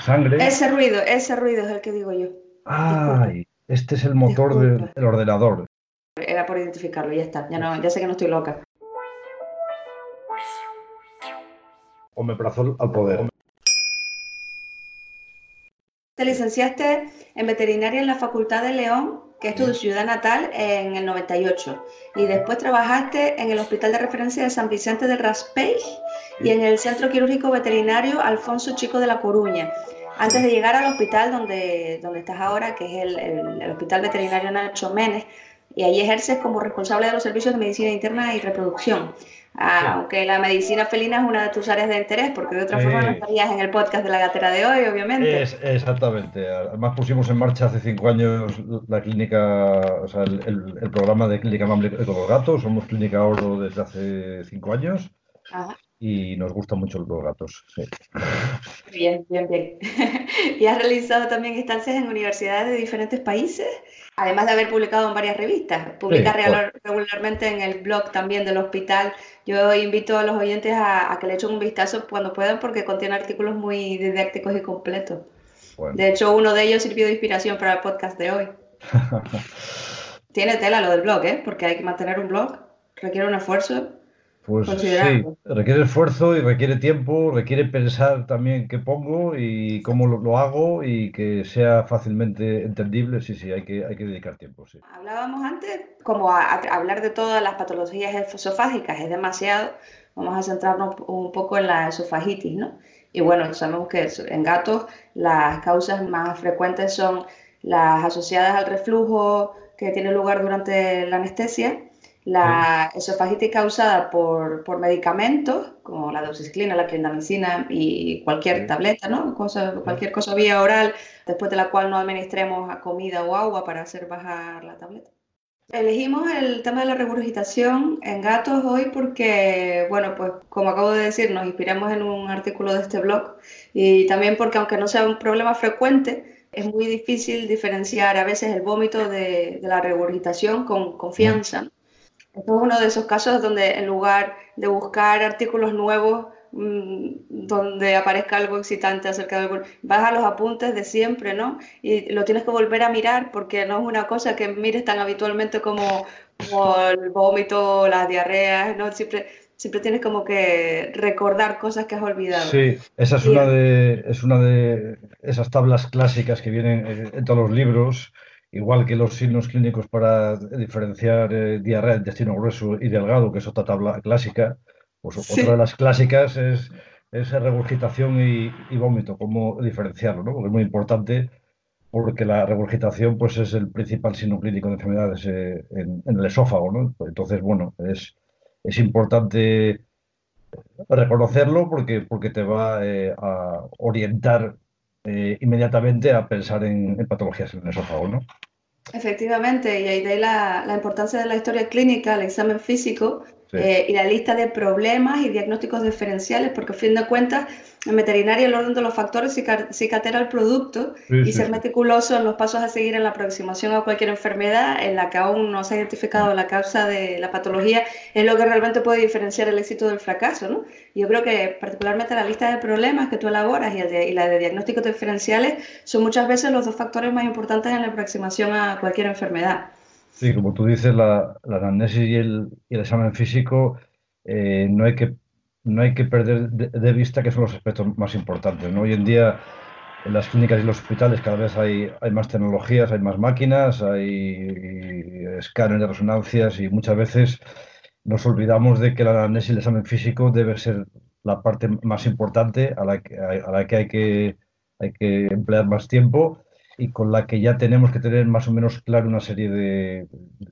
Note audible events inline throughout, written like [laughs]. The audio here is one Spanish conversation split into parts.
sangre. Ese ruido, ese ruido es el que digo yo. Ay, este es el motor del, del ordenador. Era por identificarlo, ya está. Ya, no, ya sé que no estoy loca. Omeprazol al poder. Te licenciaste en veterinaria en la Facultad de León, que es tu ciudad natal, en el 98. Y después trabajaste en el Hospital de Referencia de San Vicente del Raspey y en el Centro Quirúrgico Veterinario Alfonso Chico de La Coruña. Antes de llegar al hospital donde, donde estás ahora, que es el, el- el Hospital Veterinario Nacho Menes, y ahí ejerces como responsable de los servicios de medicina interna y reproducción. Ah, Aunque la medicina felina es una de tus áreas de interés, porque de otra forma no Sí. estarías en el podcast de la gatera de hoy, obviamente. Es, exactamente. Además pusimos en marcha hace cinco años la clínica, o sea, el, el- el programa de clínica amable con los gatos. Somos clínica oro desde hace cinco años Ajá. Y nos gustan mucho los gatos. sí. Bien, bien, bien. [laughs] y has realizado también estancias en universidades de diferentes países, además de haber publicado en varias revistas. Publicas Sí, regularmente en el blog también del hospital. Yo invito a los oyentes a, a que le echen un vistazo cuando puedan porque contiene artículos muy didácticos y completos. Bueno. De hecho, uno de ellos sirvió de inspiración para el podcast de hoy. [laughs] Tiene tela lo del blog, ¿eh? Porque hay que mantener un blog, requiere un esfuerzo. Pues sí, requiere esfuerzo y requiere tiempo, requiere pensar también qué pongo y cómo lo, lo hago y que sea fácilmente entendible. Sí, sí, hay que, hay que dedicar tiempo, sí. Hablábamos antes, como a, a hablar de todas las patologías esofágicas es demasiado, vamos a centrarnos un poco en la esofagitis, ¿no? Y bueno, sabemos que en gatos las causas más frecuentes son las asociadas al reflujo que tiene lugar durante la anestesia, la esofagitis causada por, por medicamentos, como la doxiciclina, la clindamicina y cualquier tableta, ¿no? Cosa, cualquier cosa vía oral, después de la cual no administremos a comida o agua para hacer bajar la tableta. Elegimos el tema de la regurgitación en gatos hoy porque, bueno, pues como acabo de decir, nos inspiramos en un artículo de este blog y también porque aunque no sea un problema frecuente, es muy difícil diferenciar a veces el vómito de, de la regurgitación con confianza. Esto es uno de esos casos donde en lugar de buscar artículos nuevos mm, donde aparezca algo excitante acerca de algo, vas a los apuntes de siempre, ¿no? Y lo tienes que volver a mirar porque no es una cosa que mires tan habitualmente como, como el vómito, las diarreas, ¿no? Siempre, siempre tienes como que recordar cosas que has olvidado. Sí, esa es una de, es una de esas tablas clásicas que vienen en, en todos los libros, igual que los signos clínicos para diferenciar eh, diarrea, intestino grueso y delgado, que es otra tabla clásica. Pues Sí. otra de las clásicas es, es regurgitación y, y vómito, cómo diferenciarlo, ¿no? Porque es muy importante porque la regurgitación pues, es el principal signo clínico de enfermedades eh, en, en el esófago, ¿no? Entonces, bueno, es, es importante reconocerlo porque, porque te va eh, a orientar eh, inmediatamente a pensar en, patologías en el esófago, ¿no? Efectivamente, y ahí de ahí la, la importancia de la historia clínica, el examen físico Sí. eh, y la lista de problemas y diagnósticos diferenciales, porque a fin de cuentas, en veterinaria el orden de los factores cica- cicatera el producto Sí, y sí, ser meticuloso en los pasos a seguir en la aproximación a cualquier enfermedad en la que aún no se ha identificado la causa de la patología es lo que realmente puede diferenciar el éxito del fracaso, ¿no? Yo creo que particularmente la lista de problemas que tú elaboras y, el de- y la de diagnósticos diferenciales son muchas veces los dos factores más importantes en la aproximación a cualquier enfermedad. Sí, como tú dices, la, la anamnesis y el, y el examen físico eh, no hay que, no hay que perder de, de vista que son los aspectos más importantes, ¿no? Hoy en día en las clínicas y los hospitales cada vez hay, hay más tecnologías, hay más máquinas, hay escáneres de resonancias y muchas veces nos olvidamos de que la anamnesis y el examen físico debe ser la parte más importante a la que, a la que hay que, hay que emplear más tiempo y con la que ya tenemos que tener más o menos claro una serie de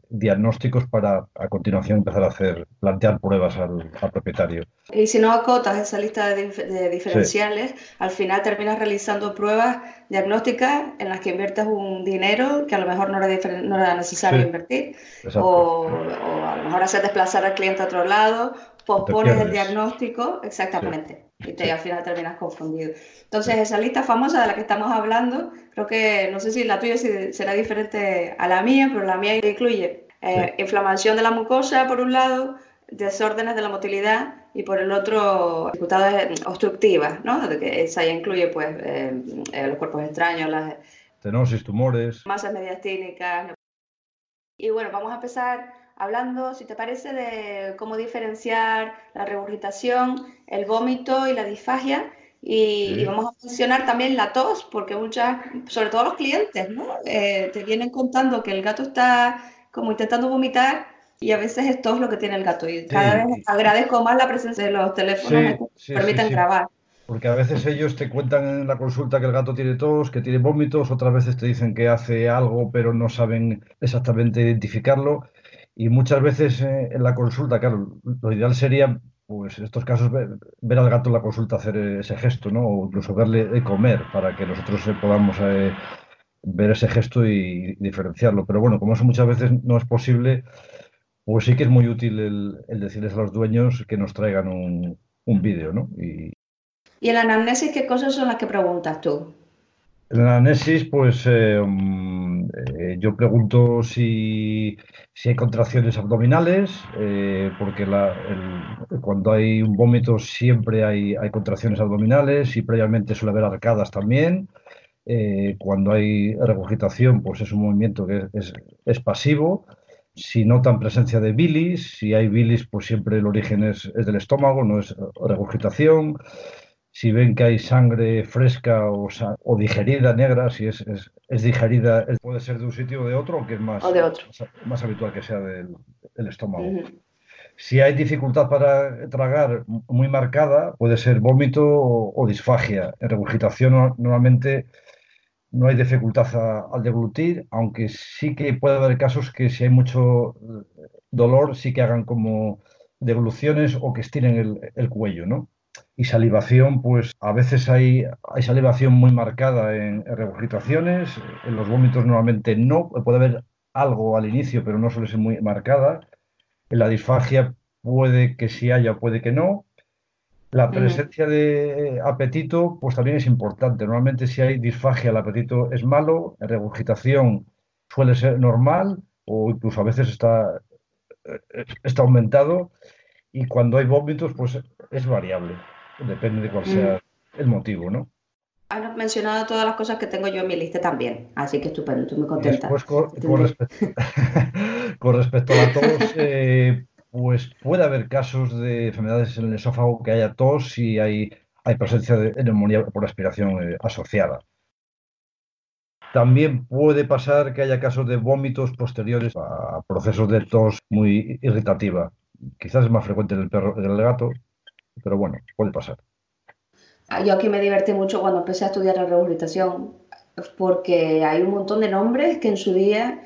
diagnósticos para a continuación empezar a hacer, plantear pruebas al, al propietario. Y si no acotas esa lista de, dif- de diferenciales, al final terminas realizando pruebas diagnósticas en las que inviertes un dinero que a lo mejor no era, no era necesario Sí. invertir, o, o a lo mejor hacer desplazar al cliente a otro lado, pospones el diagnóstico, exactamente, y te, al final terminas confundido. Entonces, esa lista famosa de la que estamos hablando, creo que, no sé si la tuya será diferente a la mía, pero la mía incluye eh, inflamación de la mucosa por un lado, desórdenes de la motilidad y por el otro dificultades obstructivas, ¿no? Que esa ya incluye pues eh, los cuerpos extraños, las tenosis, tumores, masas mediastínicas. Y bueno, vamos a empezar hablando, si te parece, de cómo diferenciar la regurgitación, el vómito y la disfagia. Y, vamos a mencionar también la tos, porque muchas, sobre todo los clientes, ¿no? Eh, te vienen contando que el gato está como intentando vomitar y a veces es tos lo que tiene el gato. Y cada vez agradezco más la presencia de los teléfonos que permiten grabar. Porque a veces ellos te cuentan en la consulta que el gato tiene tos, que tiene vómitos, otras veces te dicen que hace algo, pero no saben exactamente identificarlo. Y muchas veces eh, en la consulta, claro, lo ideal sería, pues en estos casos, ver, al gato en la consulta hacer ese gesto, ¿no? O incluso verle comer para que nosotros eh, podamos eh, ver ese gesto y, diferenciarlo. Pero bueno, como eso muchas veces no es posible, pues sí que es muy útil el, decirles a los dueños que nos traigan un, un vídeo, ¿no? Y, ¿Y en la anamnesis qué cosas son las que preguntas tú? En la anamnesis, pues eh, yo pregunto si, hay contracciones abdominales, eh, porque cuando hay un vómito siempre hay, contracciones abdominales y previamente suele haber arcadas también. Eh, cuando hay regurgitación, pues es un movimiento que es, pasivo. Si notan presencia de bilis, si hay bilis, pues siempre el origen es del estómago, no es regurgitación si ven que hay sangre fresca o, o digerida negra, si es, es, digerida, puede ser de un sitio o de otro, que es más, más, habitual que sea del, estómago. Si hay dificultad para tragar muy marcada, puede ser vómito o, disfagia. En regurgitación normalmente no hay dificultad al deglutir, aunque sí que puede haber casos que si hay mucho dolor, sí que hagan como degluciones o que estiren el, el cuello, ¿no? Y salivación, pues a veces hay, hay salivación muy marcada en, regurgitaciones, en los vómitos normalmente no, puede haber algo al inicio, pero no suele ser muy marcada. En la disfagia puede que sí haya, puede que no. La presencia de apetito, pues también es importante. Normalmente si hay disfagia, el apetito es malo, en regurgitación suele ser normal o incluso a veces está, eh, está aumentado y cuando hay vómitos, pues es variable, depende de cuál sea mm. el motivo, ¿no? Has mencionado todas las cosas que tengo yo en mi lista también, así que estupendo, estoy muy contenta. Después, [laughs] con, respecto, a la tos, eh, pues puede haber casos de enfermedades en el esófago que haya tos y hay, hay presencia de neumonía por aspiración eh, asociada. También puede pasar que haya casos de vómitos posteriores a procesos de tos muy irritativa. Quizás es más frecuente en el perro que en el gato, pero bueno, puede pasar. Ah, yo aquí me divertí mucho cuando empecé a estudiar la rehabilitación, porque hay un montón de nombres que en su día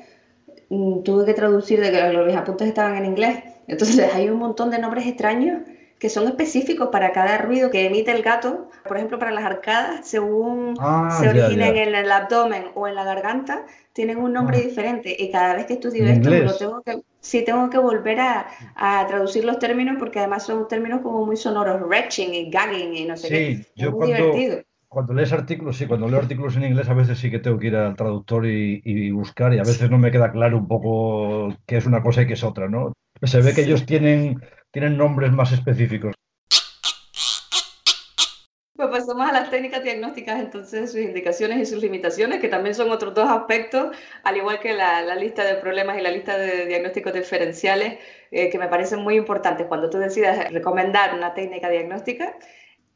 mm, tuve que traducir de que los apuntes estaban en inglés. Entonces [laughs] hay un montón de nombres extraños que son específicos para cada ruido que emite el gato. Por ejemplo, para las arcadas, según ah, se originen en el abdomen o en la garganta, tienen un nombre ah. diferente. Y cada vez que estudio esto, lo tengo que, sí tengo que volver a, traducir los términos porque además son términos como muy sonoros, retching y gagging y no sé qué. Yo muy cuando, divertido. Cuando lees artículos, sí, cuando leo artículos en inglés a veces sí que tengo que ir al traductor y, y buscar y a veces no me queda claro un poco qué es una cosa y qué es otra, ¿no? Se ve que ellos tienen tienen nombres más específicos. Pues pasamos a las técnicas diagnósticas, entonces sus indicaciones y sus limitaciones, que también son otros dos aspectos, al igual que la, lista de problemas y la lista de diagnósticos diferenciales, eh, que me parecen muy importantes. Cuando tú decidas recomendar una técnica diagnóstica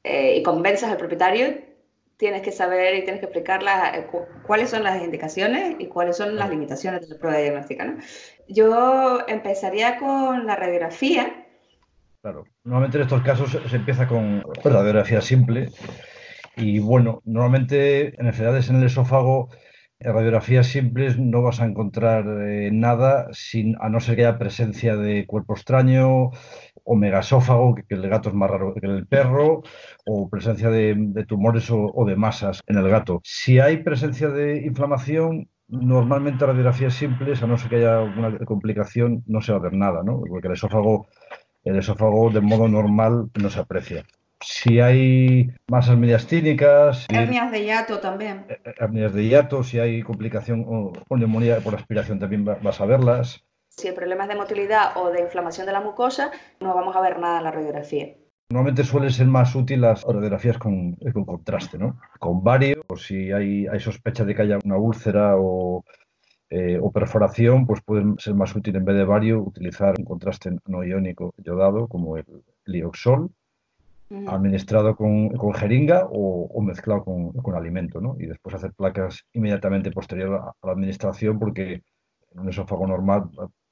eh, y convenzas al propietario, tienes que saber y tienes que explicarlas eh, cuáles son las indicaciones y cuáles son las limitaciones de la prueba diagnóstica. ¿no? Yo empezaría con la radiografía Claro, normalmente en estos casos se empieza con radiografía simple y bueno, normalmente en enfermedades en el esófago, en radiografías simples no vas a encontrar eh, nada sin, a no ser que haya presencia de cuerpo extraño o megasófago, que, el gato es más raro que el perro, o presencia de, tumores o, de masas en el gato. Si hay presencia de inflamación, normalmente radiografías simples, a no ser que haya alguna complicación, no se va a ver nada, ¿no? Porque el esófago el esófago de modo normal no se aprecia. Si hay masas mediastínicas... Hernias de hiato también. Hernias de hiato, si hay complicación o, neumonía por aspiración también vas a verlas. Si el problema es de motilidad o de inflamación de la mucosa, no vamos a ver nada en la radiografía. Normalmente suelen ser más útiles las radiografías con, con contraste, ¿no? Con vario, o si hay, hay sospecha de que haya una úlcera o, eh, o perforación, pues pueden ser más útil en vez de vario utilizar un contraste no iónico yodado como el, lioxol, administrado con, con jeringa o, mezclado con, con, alimento, ¿no? Y después hacer placas inmediatamente posterior a, a la administración porque en un esófago normal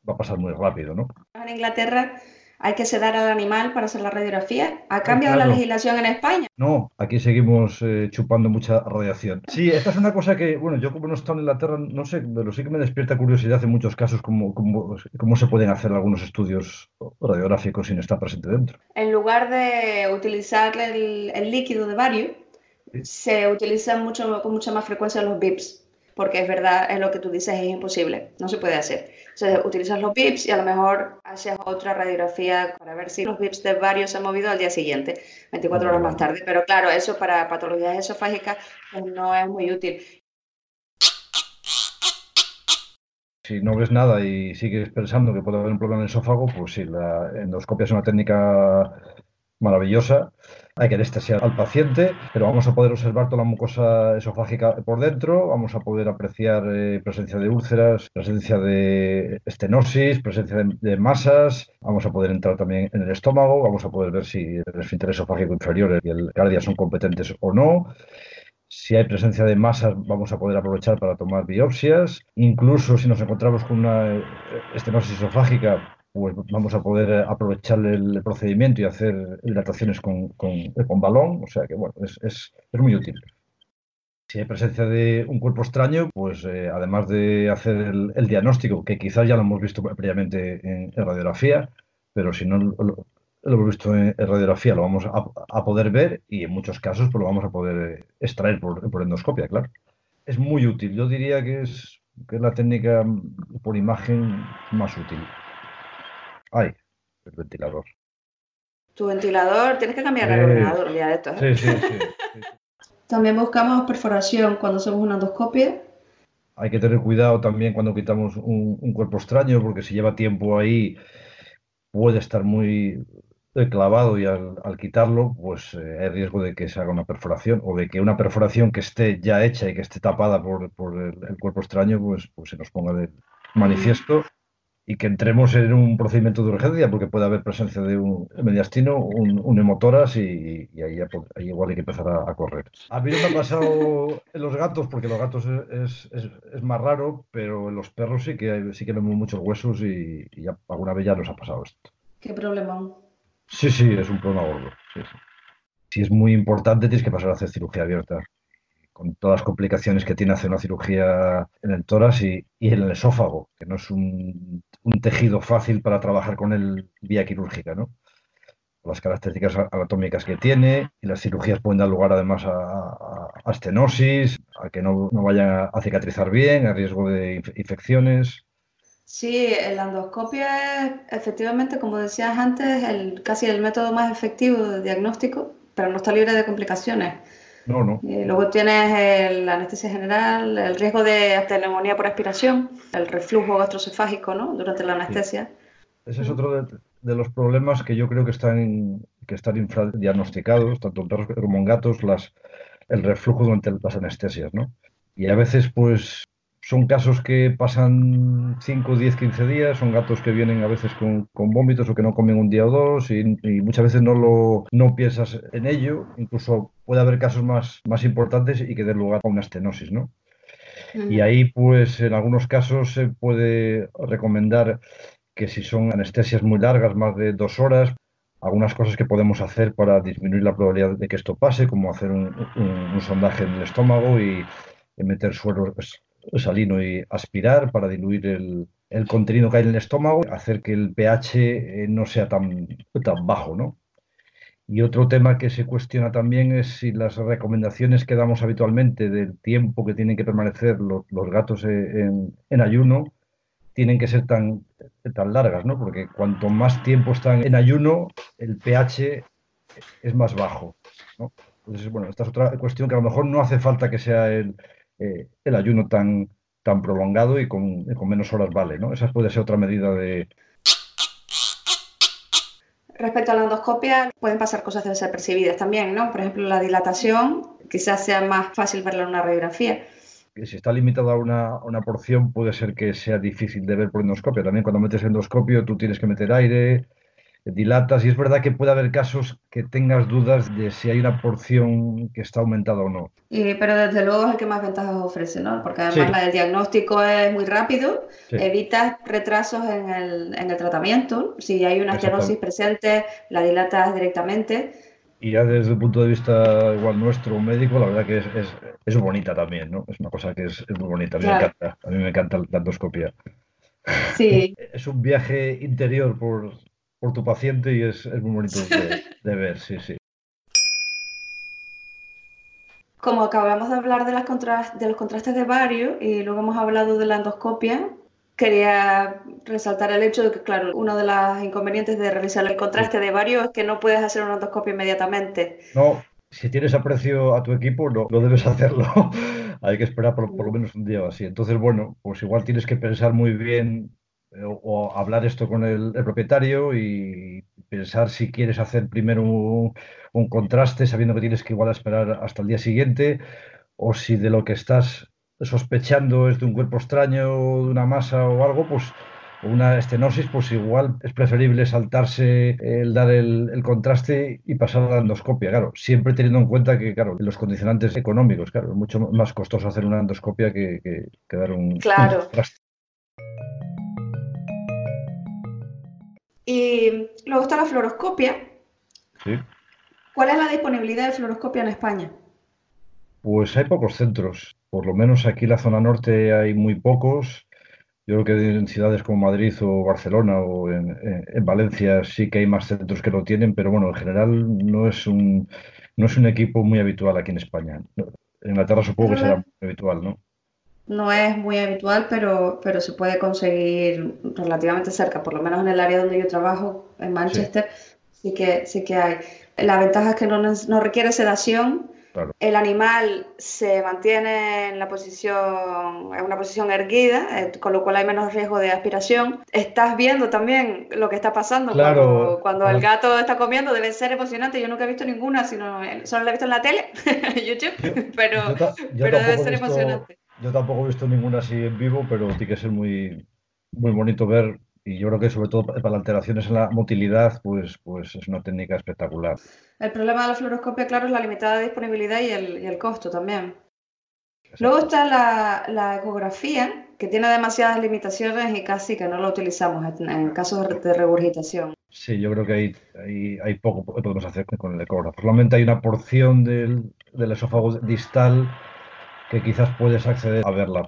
va a pasar muy rápido, ¿no? En Inglaterra hay que sedar al animal para hacer la radiografía. ¿Ha cambiado la legislación en España? No, aquí seguimos eh, chupando mucha radiación. Sí, esta es una cosa que, bueno, yo como no he estado en Inglaterra, no sé, pero sí que me despierta curiosidad en muchos casos cómo, cómo, se pueden hacer algunos estudios radiográficos sin estar presente dentro. En lugar de utilizar el, líquido de vario, se utilizan mucho, con mucha más frecuencia los VIPs porque es verdad, es lo que tú dices, es imposible, no se puede hacer. Entonces, utilizas los VIPs y a lo mejor haces otra radiografía para ver si los VIPs de varios se han movido al día siguiente, 24 horas más tarde. Pero claro, eso para patologías esofágicas pues, no es muy útil. Si no ves nada y sigues pensando que puede haber un problema en el esófago, pues sí, la endoscopia es una técnica maravillosa. Hay que anestesiar al paciente, pero vamos a poder observar toda la mucosa esofágica por dentro, vamos a poder apreciar eh, presencia de úlceras, presencia de estenosis, presencia de, masas, vamos a poder entrar también en el estómago, vamos a poder ver si el esfínter esofágico inferior y el cardia son competentes o no. Si hay presencia de masas, vamos a poder aprovechar para tomar biopsias. Incluso si nos encontramos con una eh, estenosis esofágica, pues vamos a poder aprovechar el procedimiento y hacer hidrataciones con, con, balón, o sea que bueno, es, es, es, muy útil. Si hay presencia de un cuerpo extraño, pues eh, además de hacer el, diagnóstico, que quizás ya lo hemos visto previamente en, radiografía, pero si no lo, hemos visto en, radiografía, lo vamos a, poder ver y en muchos casos pues, lo vamos a poder extraer por, por endoscopia, claro. Es muy útil, yo diría que es, que es la técnica por imagen más útil. Ay, el ventilador. Tu ventilador, tienes que cambiar el ordenador ya de esto. ¿eh? Sí, sí, [laughs] sí, También buscamos perforación cuando hacemos una endoscopia. Hay que tener cuidado también cuando quitamos un, cuerpo extraño, porque si lleva tiempo ahí puede estar muy clavado y al, quitarlo, pues eh, hay riesgo de que se haga una perforación o de que una perforación que esté ya hecha y que esté tapada por, el, cuerpo extraño, pues, pues se nos ponga de manifiesto y que entremos en un procedimiento de urgencia porque puede haber presencia de un mediastino, un, un hemotoras y, ahí, igual hay que empezar a, correr. A mí no me ha pasado en los gatos porque los gatos es, es, es, más raro, pero en los perros sí que, sí que vemos muchos huesos y, ya, alguna vez ya nos ha pasado esto. ¿Qué problema? Sí, sí, es un problema gordo. Si es muy importante tienes que pasar a hacer cirugía abierta con todas las complicaciones que tiene hacer una cirugía en el tórax y, en el esófago, que no es un, un, tejido fácil para trabajar con él vía quirúrgica, ¿no? Las características anatómicas que tiene y las cirugías pueden dar lugar además a, a, estenosis, a que no, no vayan a cicatrizar bien, a riesgo de infecciones. Sí, la endoscopia es efectivamente, como decías antes, el, casi el método más efectivo de diagnóstico, pero no está libre de complicaciones. No, no. Eh, luego tienes la anestesia general, el riesgo de neumonía por aspiración, el reflujo gastrocefágico ¿no? durante la anestesia. Ese es otro de, los problemas que yo creo que están, que están infradiagnosticados, tanto en perros como en gatos, las, el reflujo durante las anestesias. ¿no? Y a veces, pues, son casos que pasan 5, 10, 15 días, son gatos que vienen a veces con, con vómitos o que no comen un día o dos y, muchas veces no, lo, no piensas en ello, incluso puede haber casos más, más importantes y que den lugar a una estenosis, ¿no? Y ahí, pues, en algunos casos se puede recomendar que si son anestesias muy largas, más de dos horas, algunas cosas que podemos hacer para disminuir la probabilidad de que esto pase, como hacer un, un, sondaje en el estómago y meter suero, pues, salino y aspirar para diluir el, el contenido que hay en el estómago, hacer que el pH eh, no sea tan, tan bajo, ¿no? Y otro tema que se cuestiona también es si las recomendaciones que damos habitualmente del tiempo que tienen que permanecer los, los gatos en, en, ayuno tienen que ser tan, tan largas, ¿no? Porque cuanto más tiempo están en ayuno, el pH es más bajo, ¿no? Entonces, bueno, esta es otra cuestión que a lo mejor no hace falta que sea el, eh, el ayuno tan, tan prolongado y con, con menos horas vale, ¿no? Esa puede ser otra medida de, Respecto a la endoscopia, pueden pasar cosas desapercibidas también, ¿no? Por ejemplo, la dilatación, quizás sea más fácil verla en una radiografía. Si está limitada a una, una, porción, puede ser que sea difícil de ver por endoscopio. También cuando metes endoscopio, tú tienes que meter aire, dilatas y es verdad que puede haber casos que tengas dudas de si hay una porción que está aumentada o no. pero desde luego es el que más ventajas ofrece, ¿no? Porque además el diagnóstico es muy rápido, evitas retrasos en el, en el, tratamiento, si hay una estenosis presente, la dilatas directamente. Y ya desde el punto de vista igual nuestro, médico, la verdad que es, es, es bonita también, ¿no? Es una cosa que es, muy bonita, a mí, me encanta, a mí me encanta la endoscopia. Sí. [laughs] Es un viaje interior por, por tu paciente y es, muy bonito [laughs] de, ver, sí, sí. Como acabamos de hablar de, las de los contrastes de varios y luego hemos hablado de la endoscopia, quería resaltar el hecho de que, claro, uno de los inconvenientes de realizar el contraste de varios es que no puedes hacer una endoscopia inmediatamente. No, si tienes aprecio a tu equipo, no, no debes hacerlo. [laughs] Hay que esperar por, por, lo menos un día o así. Entonces, bueno, pues igual tienes que pensar muy bien o, hablar esto con el, propietario y pensar si quieres hacer primero un, contraste sabiendo que tienes que igual esperar hasta el día siguiente o si de lo que estás sospechando es de un cuerpo extraño, de una masa o algo, pues una estenosis, pues igual es preferible saltarse el dar el, contraste y pasar a la endoscopia, claro, siempre teniendo en cuenta que, claro, los condicionantes económicos, claro, es mucho más costoso hacer una endoscopia que, que, dar un, claro. un contraste. Y luego está la fluoroscopia. Sí. ¿Cuál es la disponibilidad de fluoroscopia en España? Pues hay pocos centros. Por lo menos aquí en la zona norte hay muy pocos. Yo creo que en ciudades como Madrid o Barcelona o en, Valencia sí que hay más centros que lo tienen, pero bueno, en general no es un, no es un equipo muy habitual aquí en España. En Inglaterra supongo que será muy habitual, ¿no? No es muy habitual, pero, pero se puede conseguir relativamente cerca, por lo menos en el área donde yo trabajo, en Manchester, sí, que, sí que hay. La ventaja es que no, no requiere sedación, el animal se mantiene en la posición, en una posición erguida, eh, con lo cual hay menos riesgo de aspiración. Estás viendo también lo que está pasando claro, cuando, el gato está comiendo, debe ser emocionante. Yo nunca he visto ninguna, sino solo la he visto en la tele, [laughs] YouTube, pero, pero debe ser emocionante. Yo tampoco he visto ninguna así en vivo, pero tiene que ser muy, muy bonito ver. Y yo creo que sobre todo para alteraciones en la motilidad, pues, pues es una técnica espectacular. El problema de la fluoroscopia, claro, es la limitada disponibilidad y el, y el costo también. Luego está la, la, ecografía, que tiene demasiadas limitaciones y casi que no la utilizamos en, casos de regurgitación. Sí, yo creo que hay, hay, hay poco que podemos hacer con el ecógrafo. Solamente hay una porción del, del esófago distal que quizás puedes acceder a verla.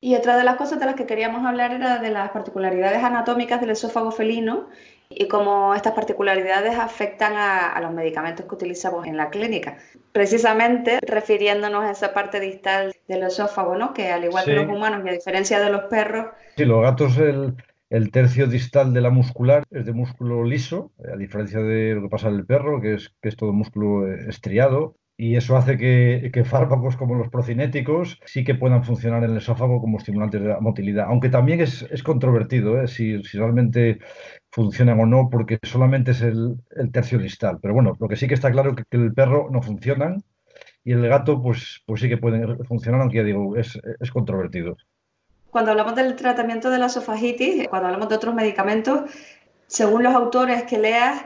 Y otra de las cosas de las que queríamos hablar era de las particularidades anatómicas del esófago felino y cómo estas particularidades afectan a, los medicamentos que utilizamos en la clínica. Precisamente refiriéndonos a esa parte distal del esófago, ¿no? que al igual que los humanos y a diferencia de los perros... Sí, los gatos el, el tercio distal de la muscular es de músculo liso, a diferencia de lo que pasa en el perro, que es, que es todo músculo eh, estriado. Y eso hace que, que, fármacos como los procinéticos sí que puedan funcionar en el esófago como estimulantes de la motilidad. Aunque también es, controvertido ¿eh? si, realmente funcionan o no, porque solamente es el, tercio distal. Pero bueno, lo que sí que está claro es que, el perro no funcionan y el gato pues, pues sí que pueden funcionar, aunque ya digo, es controvertido. Cuando hablamos del tratamiento de la esofagitis, cuando hablamos de otros medicamentos, según los autores que leas,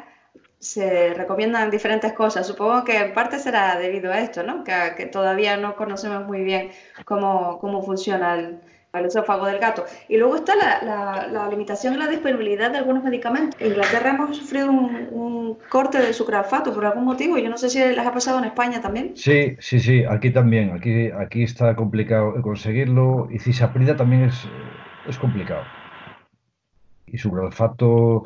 se recomiendan diferentes cosas. Supongo que en parte será debido a esto, ¿no? Que, todavía no conocemos muy bien cómo, cómo funciona el, al esófago del gato. Y luego está la, limitación en la disponibilidad de algunos medicamentos. En Inglaterra hemos sufrido un, corte de sucralfato por algún motivo. Yo no sé si les ha pasado en España también. Sí, sí, sí, aquí también. Aquí, aquí está complicado conseguirlo. Y cisaprida también es, complicado. Y sucralfato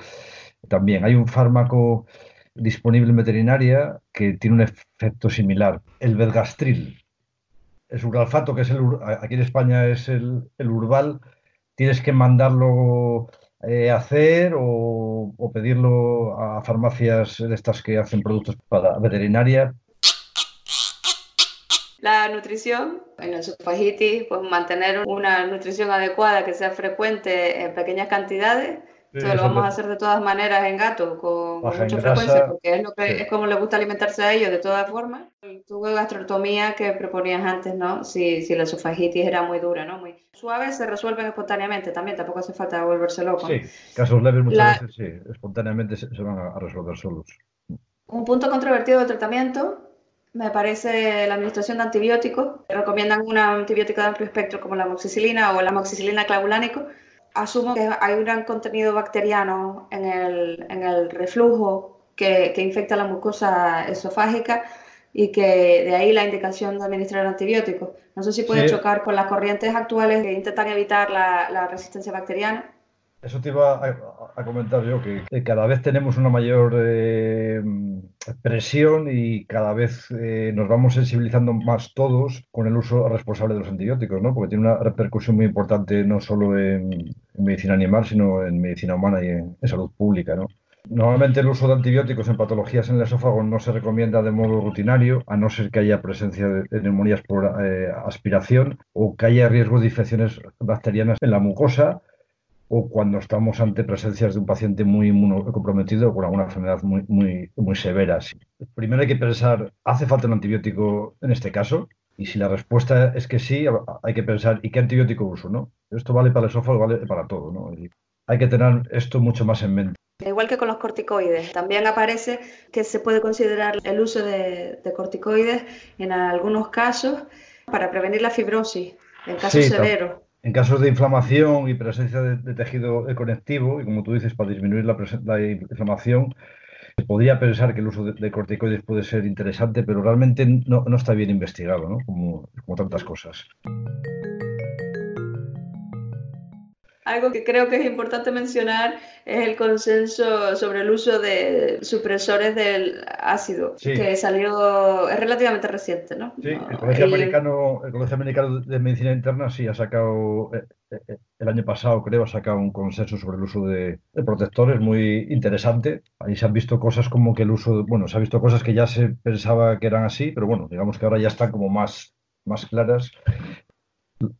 también. Hay un fármaco disponible en veterinaria que tiene un efecto similar, el vergastril el uralfato, que es el, aquí en España es el, el urbal, tienes que mandarlo eh, hacer o, pedirlo a farmacias de estas que hacen productos para veterinaria. La nutrición, en el esofagiti, pues mantener una nutrición adecuada que sea frecuente en pequeñas cantidades. Esto lo vamos a hacer de todas maneras en gato, con, mucha frecuencia, porque es, lo que, es como le gusta alimentarse a ellos de todas formas. De gastrotomía que proponías antes, ¿no? Si, si la esofagitis era muy dura, ¿no? Muy suave, se resuelven espontáneamente también, tampoco hace falta volverse loco. Sí, casos leves muchas veces sí, espontáneamente se, van a resolver solos. Un punto controvertido del tratamiento me parece la administración de antibióticos. Recomiendan un antibiótico de amplio espectro como la amoxicilina o la amoxicilina clavulánico. Asumo que hay un gran contenido bacteriano en el, en el reflujo que, que, infecta la mucosa esofágica y que de ahí la indicación de administrar antibióticos. No sé si puede chocar con las corrientes actuales que intentan evitar la, la resistencia bacteriana. Eso te iba a, comentar yo, que, cada vez tenemos una mayor eh, presión y cada vez eh, nos vamos sensibilizando más todos con el uso responsable de los antibióticos, ¿no? Porque tiene una repercusión muy importante no solo en, medicina animal, sino en medicina humana y en, salud pública, ¿no? Normalmente el uso de antibióticos en patologías en el esófago no se recomienda de modo rutinario, a no ser que haya presencia de neumonías por eh, aspiración o que haya riesgo de infecciones bacterianas en la mucosa o cuando estamos ante presencias de un paciente muy inmunocomprometido o con alguna enfermedad muy, muy, muy severa. Primero hay que pensar, ¿hace falta un antibiótico en este caso? Y si la respuesta es que sí, hay que pensar, ¿y qué antibiótico uso? ¿no? Esto vale para el esófago, vale para todo. ¿no? hay que tener esto mucho más en mente. Igual que con los corticoides, también aparece que se puede considerar el uso de, corticoides en algunos casos para prevenir la fibrosis, en casos severos. En casos de inflamación y presencia de, tejido conectivo, y como tú dices, para disminuir la, inflamación, se podría pensar que el uso de, corticoides puede ser interesante, pero realmente no, está bien investigado, ¿no? como, como tantas cosas. Algo que creo que es importante mencionar es el consenso sobre el uso de supresores del ácido, que salió, es relativamente reciente, ¿no? Sí, el Colegio, Americano, el Colegio Americano de Medicina Interna sí ha sacado, eh, eh, el año pasado creo, ha sacado un consenso sobre el uso de, protectores muy interesante. Ahí se han visto cosas como que el uso, bueno, se han visto cosas que ya se pensaba que eran así, pero bueno, digamos que ahora ya están como más, más claras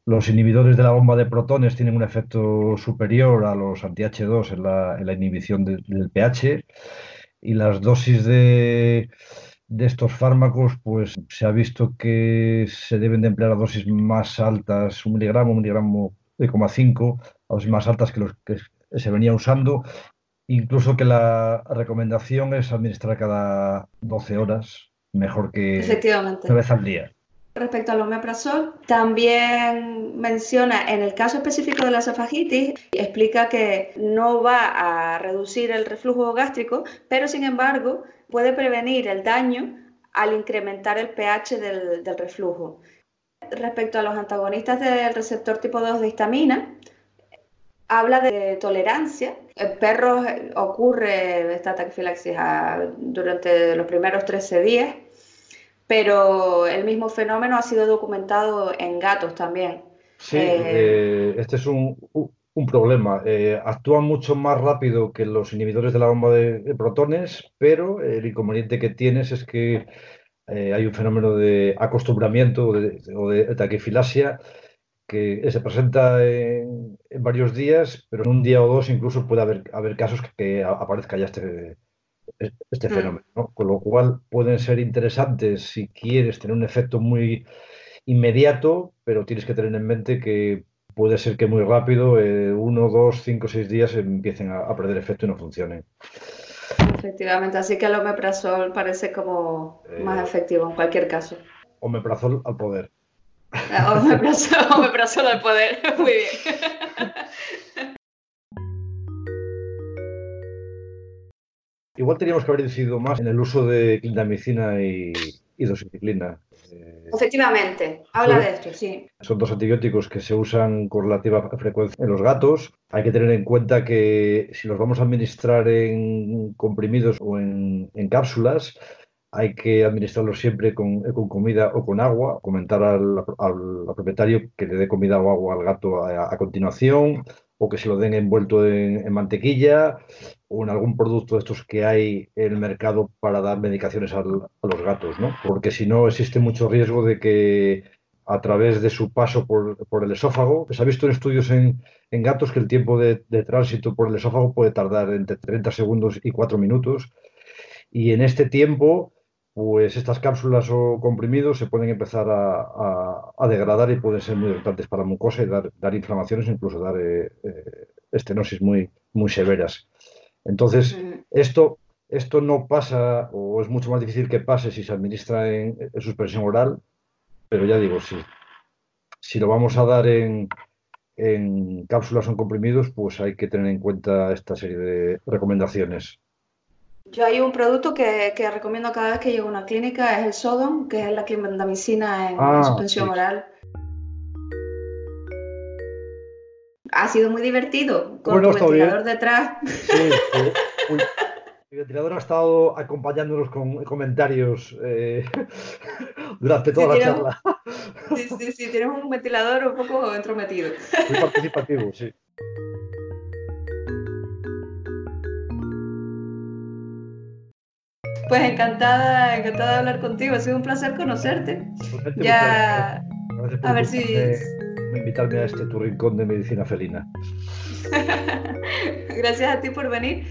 los inhibidores de la bomba de protones tienen un efecto superior a los anti-H2 en la, inhibición del pH y las dosis de, estos fármacos, pues se ha visto que se deben de emplear a dosis más altas, un miligramo, un miligramo de 0,5, a dosis más altas que los que se venía usando, incluso que la recomendación es administrar cada 12 horas, mejor que una vez al día. Respecto al omeprazol, también menciona en el caso específico de la esofagitis, explica que no va a reducir el reflujo gástrico, pero sin embargo puede prevenir el daño al incrementar el pH del, reflujo. Respecto a los antagonistas del receptor tipo 2 de histamina, habla de tolerancia. En perros ocurre esta taquifilaxis durante los primeros 13 días pero el mismo fenómeno ha sido documentado en gatos también. Sí, eh, eh, este es un, problema. Eh, actúan mucho más rápido que los inhibidores de la bomba de, protones, pero el inconveniente que tienes es que hay un fenómeno de acostumbramiento o de, taquifilasia que se presenta en, varios días, pero en un día o dos incluso puede haber, haber casos que, aparezca ya este, este mm. fenómeno. Con lo cual pueden ser interesantes si quieres tener un efecto muy inmediato, pero tienes que tener en mente que puede ser que muy rápido, eh, uno, dos, cinco, seis días empiecen a, perder efecto y no funcionen. Efectivamente, así que el omeprazol parece como más eh, efectivo en cualquier caso. Omeprazol al poder. omeprazol, omeprazol al poder, [laughs] muy bien. Igual teníamos que haber decidido más en el uso de clindamicina y, y dosiciclina. Eh, Efectivamente, habla de esto, sí. Son dos antibióticos que se usan con relativa frecuencia en los gatos. Hay que tener en cuenta que si los vamos a administrar en comprimidos o en, cápsulas, hay que administrarlos siempre con, comida o con agua. Comentar al, propietario que le dé comida o agua al gato a, continuación. O que se lo den envuelto en, mantequilla o en algún producto de estos que hay en el mercado para dar medicaciones a los gatos, ¿no? Porque si no existe mucho riesgo de que a través de su paso por, el esófago, se ha visto en estudios en, gatos que el tiempo de, tránsito por el esófago puede tardar entre 30 segundos y 4 minutos. Y en este tiempo, pues estas cápsulas o comprimidos se pueden empezar a, degradar y pueden ser muy irritantes para mucosa y dar, inflamaciones, incluso dar eh, eh, estenosis muy, muy severas. Entonces, esto, esto no pasa o es mucho más difícil que pase si se administra en, suspensión oral, pero ya digo, si, si lo vamos a dar en, en cápsulas o en comprimidos, pues hay que tener en cuenta esta serie de recomendaciones. Yo hay un producto que, que, recomiendo cada vez que llego a una clínica, es el Sodom, que es la clindamicina en, ah, suspensión oral. Ha sido muy divertido con tu ventilador detrás. Sí, sí. [laughs] Mi ventilador ha estado acompañándonos con comentarios eh, [laughs] durante toda la charla. [laughs] Sí, sí, sí, tienes un ventilador un poco entrometido. Muy participativo, sí. Pues encantada, encantada de hablar contigo. Ha sido un placer conocerte. Ya, a ver si invitarme a este tu rincón de medicina felina. [laughs] Gracias a ti por venir